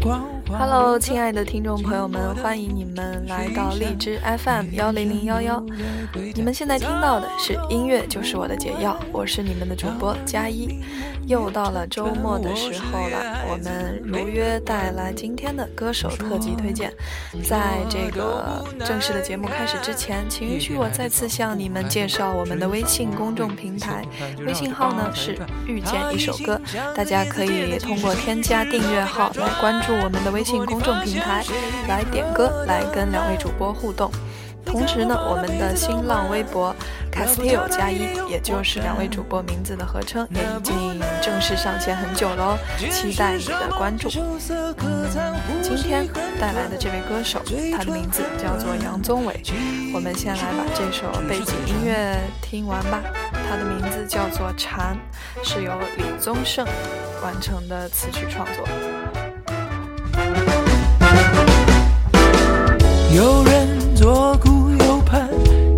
pourquoi Hello，亲爱的听众朋友们，欢迎你们来到荔枝 FM 幺零零幺幺。你们现在听到的是音乐就是我的解药，我是你们的主播佳一。又到了周末的时候了，我们如约带来今天的歌手特辑推荐。在这个正式的节目开始之前，请允许我再次向你们介绍我们的微信公众平台，微信号呢是遇见一首歌，大家可以通过添加订阅号来关注我们的微微信公众平台，来点歌，来跟两位主播互动。同时呢，我们的新浪微博 Castillo 加一，也就是两位主播名字的合称，也已经正式上线很久了哦，期待你的关注。今天带来的这位歌手，他的名字叫做杨宗纬。我们先来把这首背景音乐听完吧。他的名字叫做《蝉》，是由李宗盛完成的词曲创作。有人左顾右盼，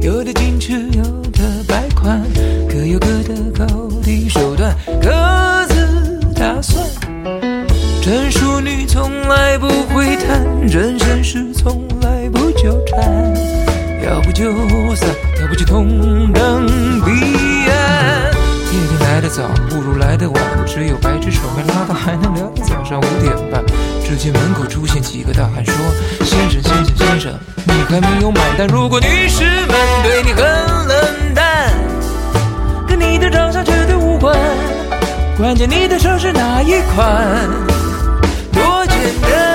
有的矜持，有的摆款，各有各的高低手段，各自打算。真淑女从来不会谈，真绅士从来不纠缠。要不就散，要不就同等彼岸。夜里来得早，不如来得晚，只有白纸手没拉到，还能聊到早上五点半。只见门口出现几个大汉，说：“先生，先生，先生，你还没有买单。如果女士们对你很冷淡，跟你的长相绝对无关，关键你的车是哪一款？多简单，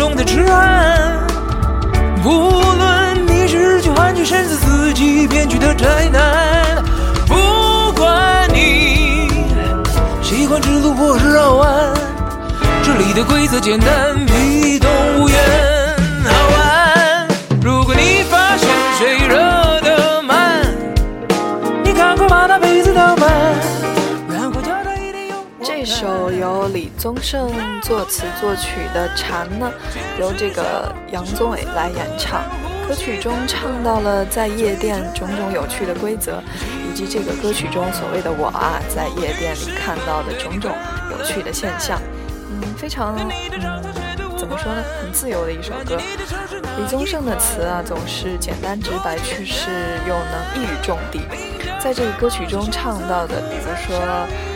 中的痴汉，无论你是日剧韩剧，甚至自己编剧的宅男，不管你喜欢直路或是绕弯，这里的规则简单，比动无言宗盛作词作曲的《蝉》呢，由这个杨宗纬来演唱。歌曲中唱到了在夜店种种有趣的规则，以及这个歌曲中所谓的我啊，在夜店里看到的种种有趣的现象。嗯，非常嗯，怎么说呢，很自由的一首歌。李宗盛的词啊，总是简单直白，却是又能一语中的。在这个歌曲中唱到的，比如说，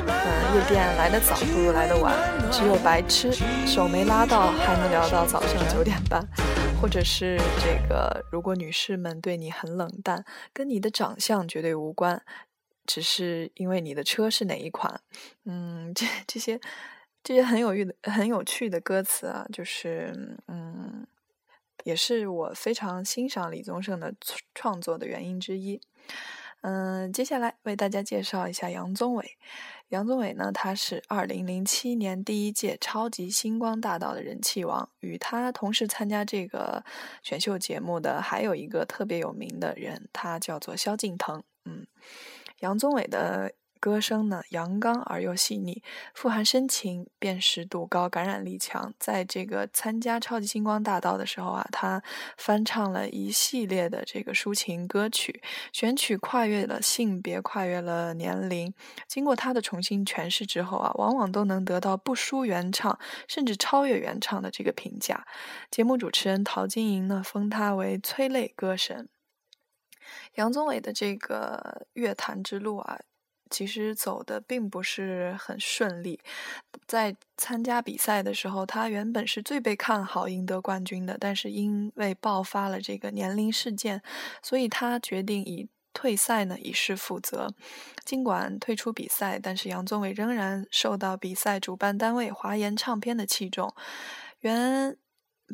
嗯，夜店来得早不如来得晚，只有白痴手没拉到，还能聊到早上九点半，或者是这个，如果女士们对你很冷淡，跟你的长相绝对无关，只是因为你的车是哪一款。嗯，这这些这些很有趣的、很有趣的歌词啊，就是嗯，也是我非常欣赏李宗盛的创作的原因之一。嗯，接下来为大家介绍一下杨宗纬。杨宗纬呢，他是二零零七年第一届超级星光大道的人气王。与他同时参加这个选秀节目的还有一个特别有名的人，他叫做萧敬腾。嗯，杨宗纬的。歌声呢，阳刚而又细腻，富含深情，辨识度高，感染力强。在这个参加超级星光大道的时候啊，他翻唱了一系列的这个抒情歌曲，选曲跨越了性别，跨越了年龄。经过他的重新诠释之后啊，往往都能得到不输原唱，甚至超越原唱的这个评价。节目主持人陶晶莹呢，封他为催泪歌神。杨宗纬的这个乐坛之路啊。其实走的并不是很顺利，在参加比赛的时候，他原本是最被看好赢得冠军的，但是因为爆发了这个年龄事件，所以他决定以退赛呢以示负责。尽管退出比赛，但是杨宗纬仍然受到比赛主办单位华研唱片的器重。原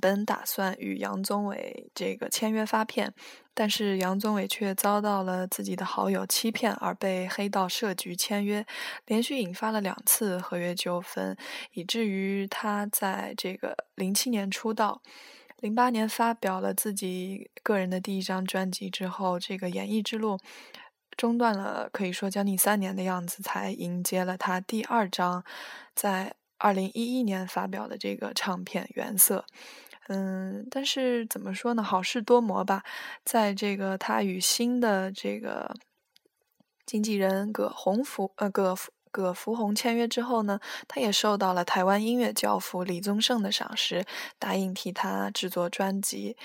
本打算与杨宗纬这个签约发片，但是杨宗纬却遭到了自己的好友欺骗，而被黑道设局签约，连续引发了两次合约纠纷，以至于他在这个零七年出道，零八年发表了自己个人的第一张专辑之后，这个演艺之路中断了，可以说将近三年的样子，才迎接了他第二张在。二零一一年发表的这个唱片《原色》，嗯，但是怎么说呢？好事多磨吧，在这个他与新的这个经纪人葛洪福呃葛葛福洪签约之后呢，他也受到了台湾音乐教父李宗盛的赏识，答应替他制作专辑。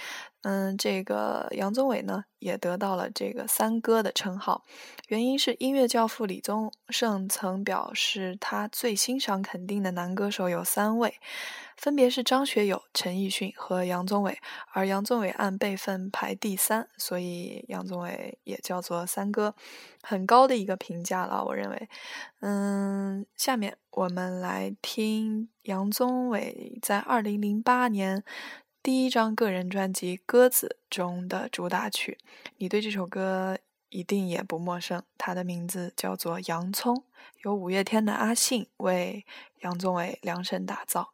嗯，这个杨宗纬呢，也得到了这个“三哥”的称号，原因是音乐教父李宗盛曾表示，他最欣赏肯定的男歌手有三位，分别是张学友、陈奕迅和杨宗纬，而杨宗纬按辈分排第三，所以杨宗纬也叫做“三哥”，很高的一个评价了，我认为。嗯，下面我们来听杨宗纬在二零零八年。第一张个人专辑《鸽子》中的主打曲，你对这首歌一定也不陌生。它的名字叫做《洋葱》，由五月天的阿信为杨宗纬量身打造。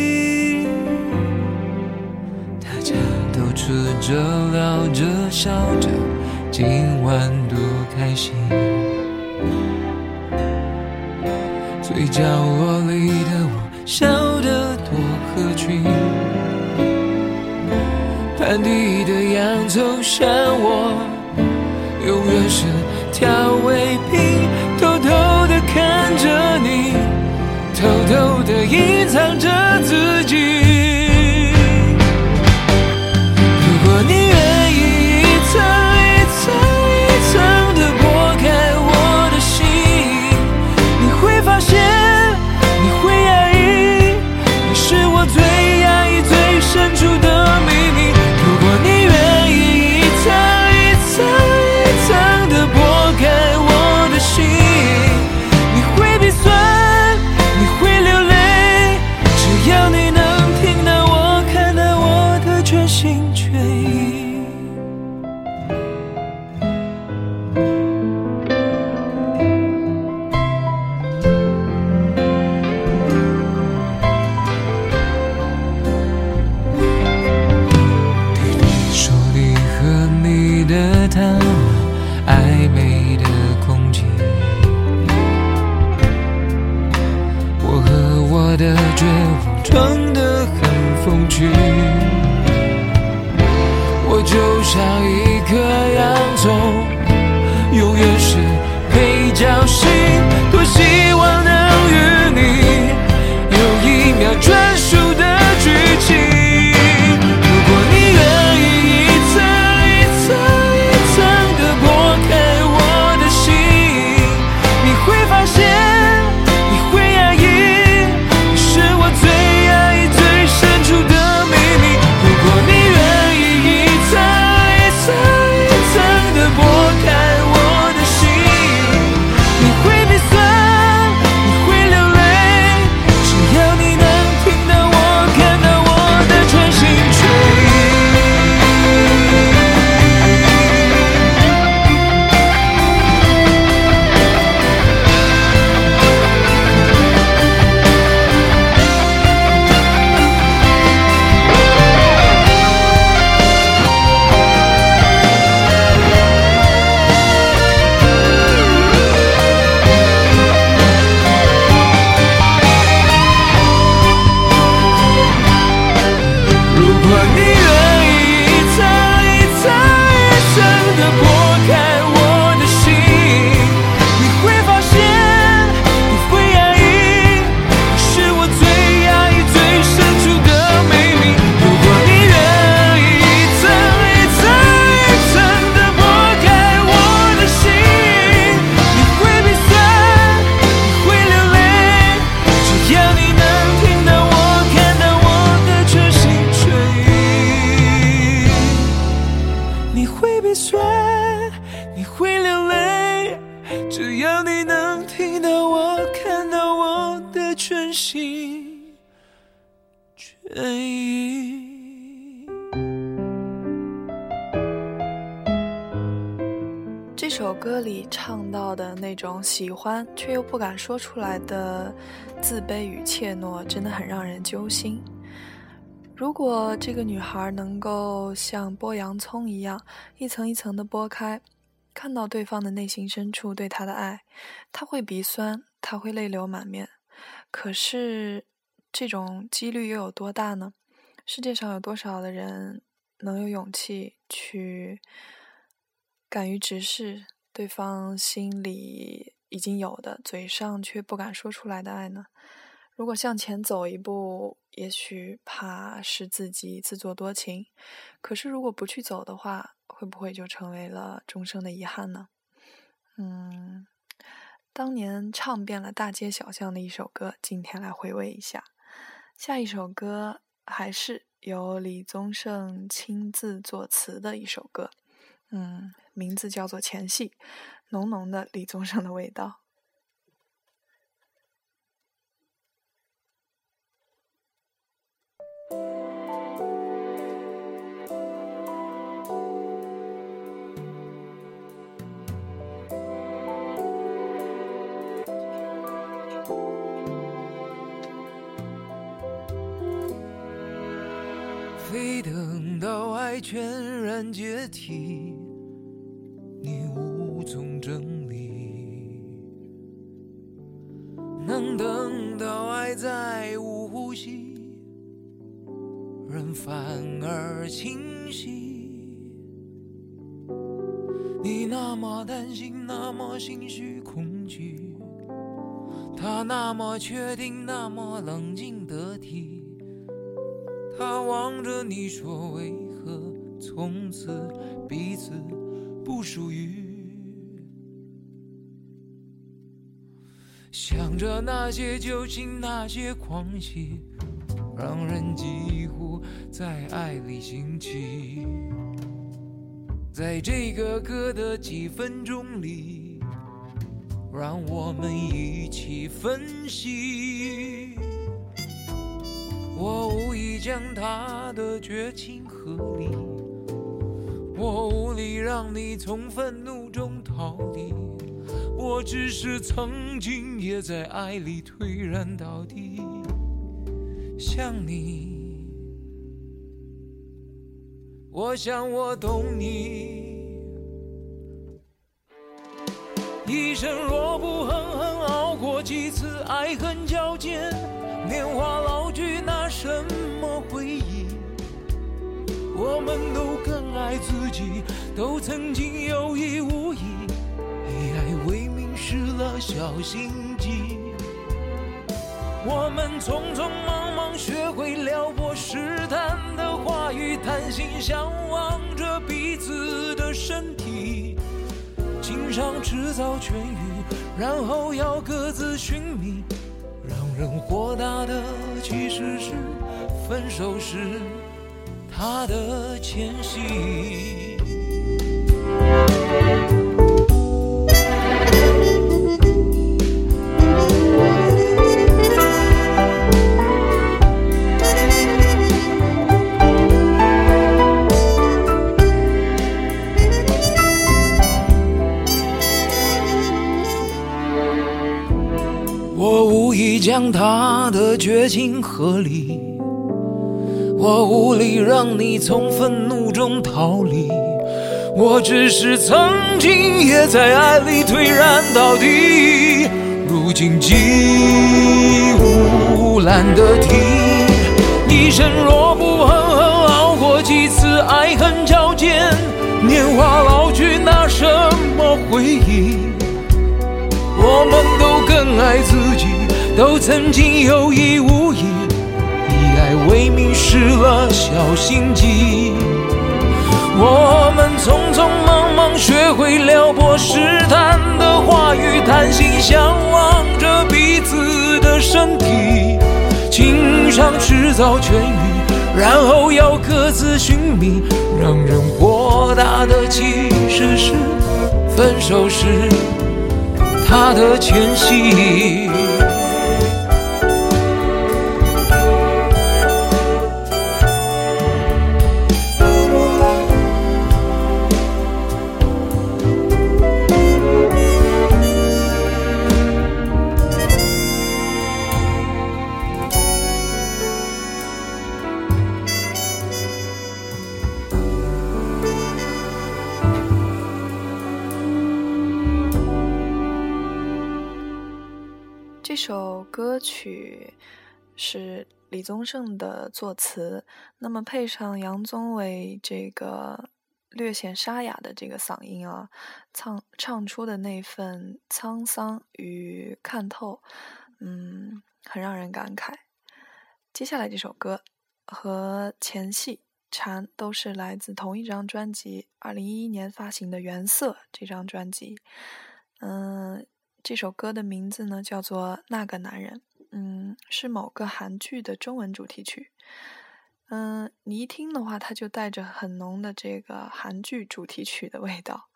吃着聊着笑着，今晚多开心。最角落里的我，笑得多合群。盘底的洋葱像我，永远是调味品。偷偷的看着你，偷偷的隐藏着自己。的那种喜欢却又不敢说出来的自卑与怯懦，真的很让人揪心。如果这个女孩能够像剥洋葱一样，一层一层的剥开，看到对方的内心深处对她的爱，她会鼻酸，她会泪流满面。可是，这种几率又有多大呢？世界上有多少的人能有勇气去敢于直视对方心里已经有的、嘴上却不敢说出来的爱呢？如果向前走一步，也许怕是自己自作多情；可是如果不去走的话，会不会就成为了终生的遗憾呢？嗯，当年唱遍了大街小巷的一首歌，今天来回味一下。下一首歌还是由李宗盛亲自作词的一首歌，嗯，名字叫做《前戏》，浓浓的李宗盛的味道。非等到爱全然解体，你无从整理，能等到爱再无呼吸，人反而清晰。你那么担心，那么心虚恐惧，他那么确定，那么冷静得体。他望着你说：“为何从此彼此不属于？”想着那些旧情，那些狂喜，让人几乎在爱里兴起。在这个歌的几分钟里，让我们一起分析。我无意将他的绝情合理，我无力让你从愤怒中逃离，我只是曾经也在爱里颓然到底。想你，我想我懂你。一生若不狠狠熬过几次爱恨交煎，年华老去那什么回忆？我们都更爱自己，都曾经有意无意，以爱为名失了小心机。我们匆匆忙忙学会撩拨试探的话语，贪心相望着彼此的身体。情伤迟早痊愈，然后要各自寻觅。让人豁达的其实是分手时他的前戏。我无意将他的绝情合理，我无力让你从愤怒中逃离，我只是曾经也在爱里颓然到底，如今既无懒得提。一生若不狠狠熬过几次爱恨交煎，年华老去拿什么回忆？我们都更爱自己，都曾经有意无意，以爱为名失了小心机。我们匆匆忙忙学会撩拨试探的话语，贪心相望着彼此的身体，情伤迟早痊愈，然后要各自寻觅。让人豁达的其实是分手时。他的前戏。歌曲是李宗盛的作词，那么配上杨宗纬这个略显沙哑的这个嗓音啊，唱唱出的那份沧桑与看透，嗯，很让人感慨。接下来这首歌和前戏《蝉》都是来自同一张专辑，二零一一年发行的《原色》这张专辑，嗯。这首歌的名字呢叫做《那个男人》，嗯，是某个韩剧的中文主题曲。嗯，你一听的话，它就带着很浓的这个韩剧主题曲的味道。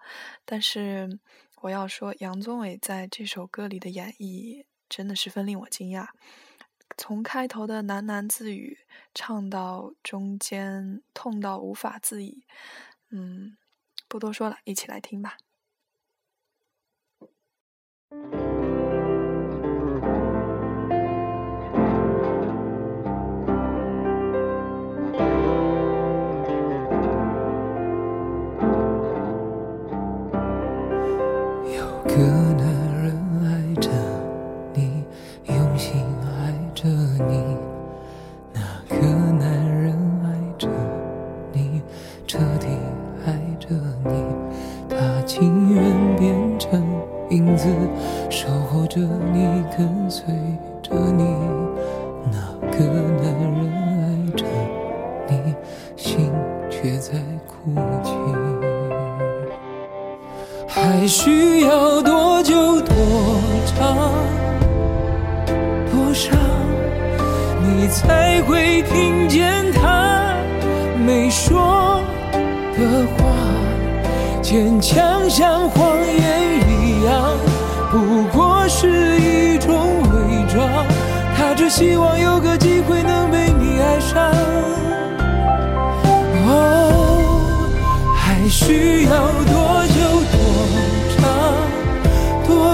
但是我要说，杨宗纬在这首歌里的演绎真的十分令我惊讶。从开头的喃喃自语，唱到中间痛到无法自已。嗯，不多说了，一起来听吧。有个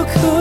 渴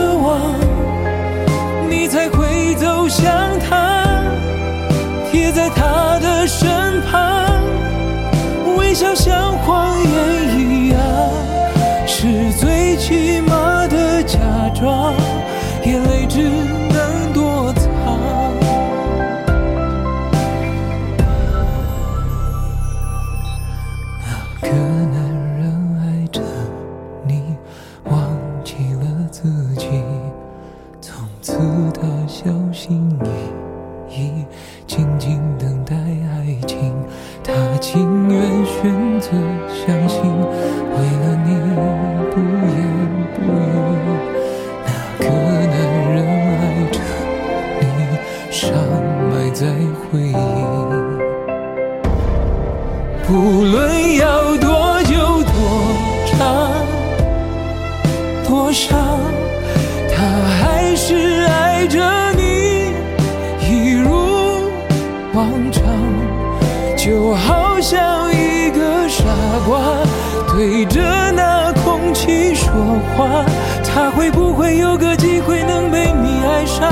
就好像一个傻瓜对着那空气说话。他会不会有个机会能被你爱上？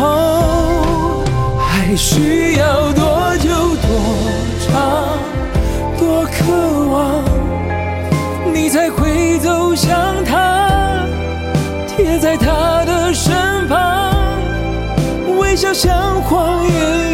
哦，还需要多久多长多渴望，你才会走向他？贴在他的身旁，微笑像谎言，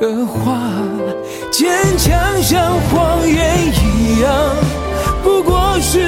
的话？坚强像谎言一样，不过是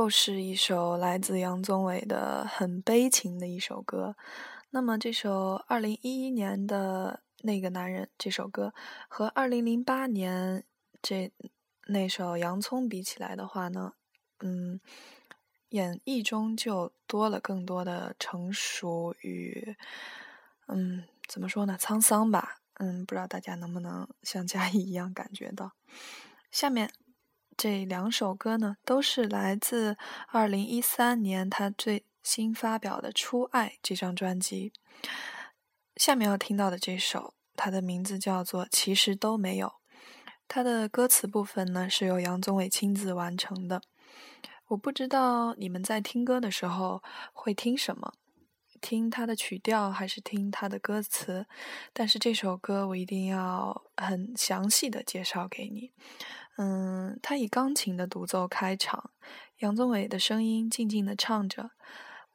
又是一首来自杨宗纬的很悲情的一首歌。那么这首二零一一年的那个男人这首歌，和二零零八年这那首洋葱比起来的话呢，嗯，演绎中就多了更多的成熟与，嗯，怎么说呢，沧桑吧。嗯，不知道大家能不能像嘉怡 一样感觉到。下面。这两首歌呢，都是来自二零一三年他最新发表的《初爱》这张专辑。下面要听到的这首，它的名字叫做《其实都没有》。它的歌词部分呢，是由杨宗纬亲自完成的。我不知道你们在听歌的时候会听什么，听它的曲调还是听它的歌词？但是这首歌我一定要很详细的介绍给你。嗯，他以钢琴的独奏开场，杨宗纬的声音静静的唱着，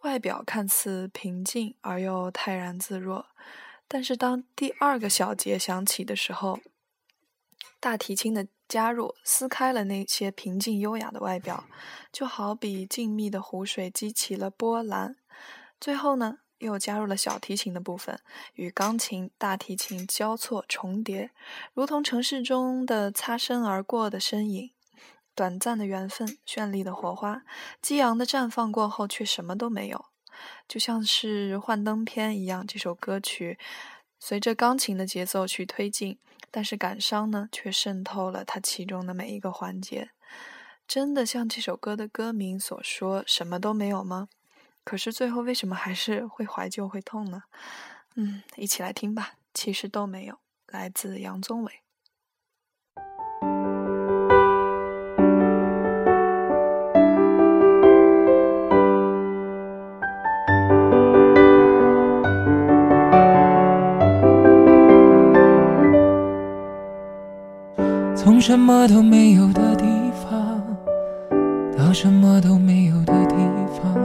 外表看似平静而又泰然自若。但是当第二个小节响起的时候，大提琴的加入撕开了那些平静优雅的外表，就好比静谧的湖水激起了波澜。最后呢？又加入了小提琴的部分，与钢琴、大提琴交错重叠，如同城市中的擦身而过的身影。短暂的缘分，绚丽的火花，激昂的绽放过后，却什么都没有，就像是幻灯片一样。这首歌曲随着钢琴的节奏去推进，但是感伤呢，却渗透了它其中的每一个环节。真的像这首歌的歌名所说，什么都没有吗？可是最后为什么还是会怀旧会痛呢？嗯，一起来听吧。其实都没有，来自杨宗纬。从什么都没有的地方，到什么都没有的地方。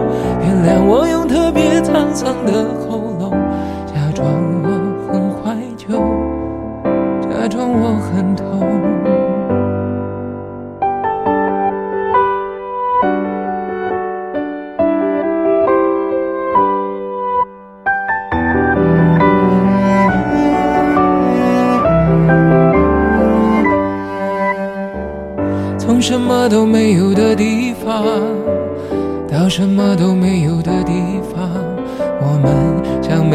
原谅我用特别。沧桑的喉咙，假装我很怀旧，假装我很痛。从什么都没有的地方，到什么都没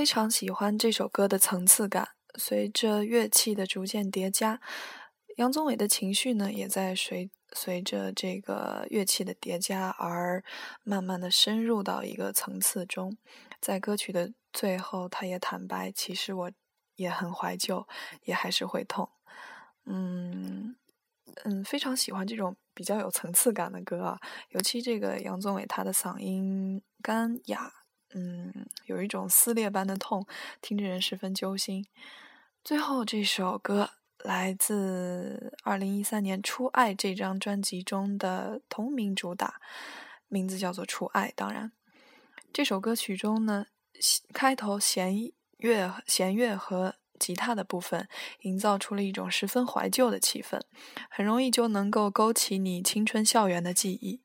非常喜欢这首歌的层次感，随着乐器的逐渐叠加，杨宗纬的情绪呢，也在随随着这个乐器的叠加而慢慢的深入到一个层次中。在歌曲的最后，他也坦白，其实我也很怀旧，也还是会痛。嗯嗯，非常喜欢这种比较有层次感的歌啊，尤其这个杨宗纬他的嗓音干哑，嗯，有一种撕裂般的痛，听着人十分揪心。最后这首歌来自二零一三年《初爱》这张专辑中的同名主打，名字叫做《初爱》，当然。这首歌曲中呢，开头弦乐、弦乐和吉他的部分，营造出了一种十分怀旧的气氛，很容易就能够勾起你青春校园的记忆。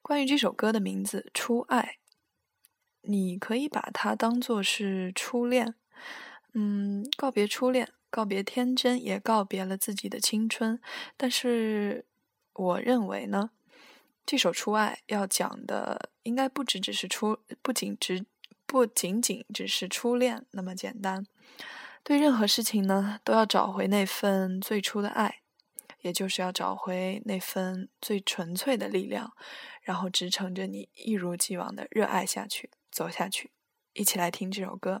关于这首歌的名字《初爱》，你可以把它当做是初恋，嗯，告别初恋，告别天真，也告别了自己的青春。但是，我认为呢。这首《初爱》要讲的应该不只只是初，不仅只不仅仅只是初恋那么简单。对任何事情呢，都要找回那份最初的爱，也就是要找回那份最纯粹的力量，然后支撑着你一如既往的热爱下去，走下去。一起来听这首歌。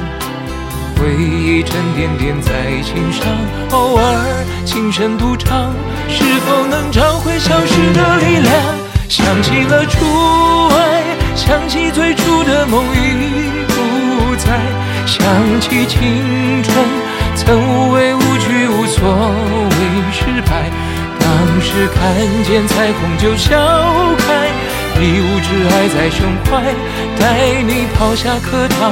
回忆沉甸甸在？心上，偶尔轻声独唱，是否能找回消失的力量？想起了初爱，想起最初的梦已不在，想起青春曾无畏无惧，无所谓失败。当时看见彩虹就笑开，一无挚爱在。胸怀，带你跑下课堂。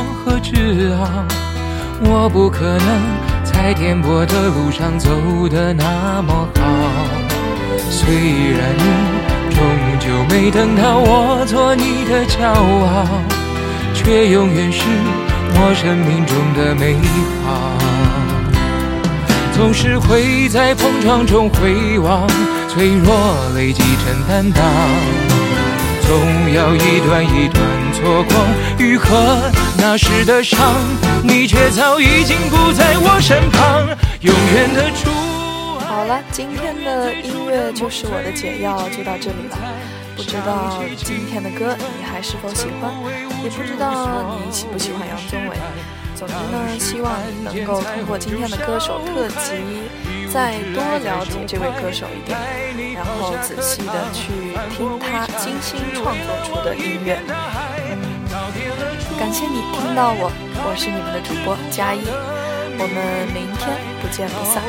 轻狂和自傲，我不可能在颠簸的路上走得那么好。虽然你终究没等到我做你的骄傲，却永远是我生命中的美好。总是会在碰撞中回望，脆弱累积成担当。总要一段一段错过，愈合那时的伤，你却早已经不在我身旁，永远的出。好了，今天的音乐就是我的解药，就到这里了。不知道今天的歌你还是否喜欢，也不知道你喜不喜欢杨宗纬。总之呢，希望你能够通过今天的歌手特辑，再多了解这位歌手一点，然后仔细的去听他精心创作出的音乐。感谢你听到我，我是你们的主播佳一，我们明天不见不散。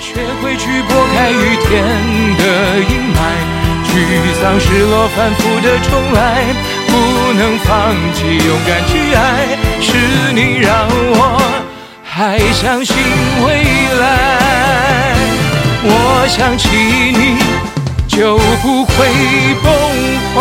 学会去拨开雨天的阴霾。沮丧、失落，反复的重来，不能放弃，勇敢去爱，是你让我还相信未来。我想起你，就不会崩坏。